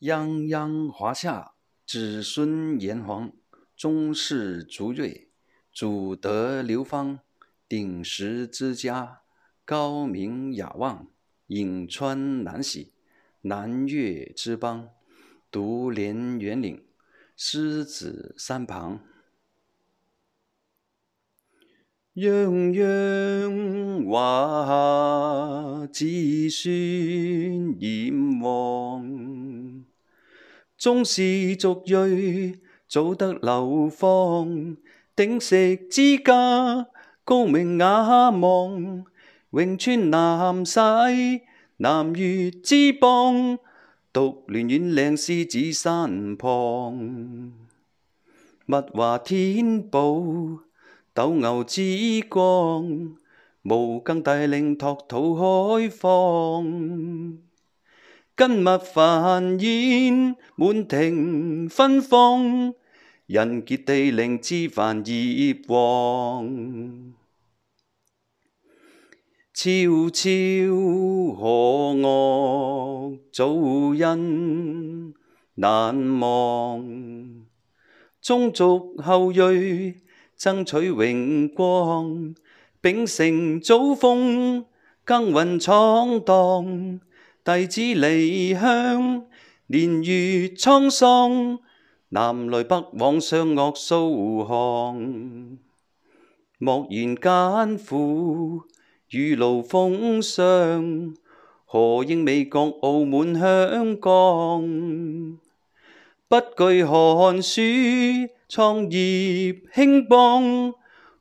泱泱华夏，子孙炎黄，宗室族瑞，祖德流芳。鼎食之家，高明雅望，颍川南喜，南越之邦，独连元岭，狮子山旁。泱泱华夏，子孙炎黄。宗室族瑞，早得流芳。鼎食之家，高明雅望。永川南西，南越之邦，独联远岭，狮子山旁。物华天宝。斗牛之光，无更大令拓土开放。金麦繁衍，满庭芬芳。人杰地灵，枝繁叶旺。悄悄河岳，祖恩难忘。宗族后裔。争取荣光，秉承祖风，耕耘闯荡。弟子离乡，年月沧桑。南来北往，相恶数行。莫言艰苦，雨露风霜。何应美国、澳门、香港？不惧寒暑，创业兴邦。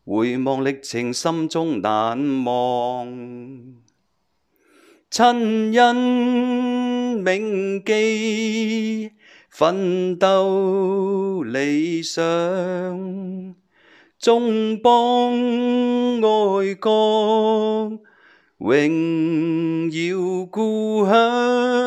回望历程，心中难忘。亲恩铭记，奋斗理想。忠邦爱国，荣耀故乡。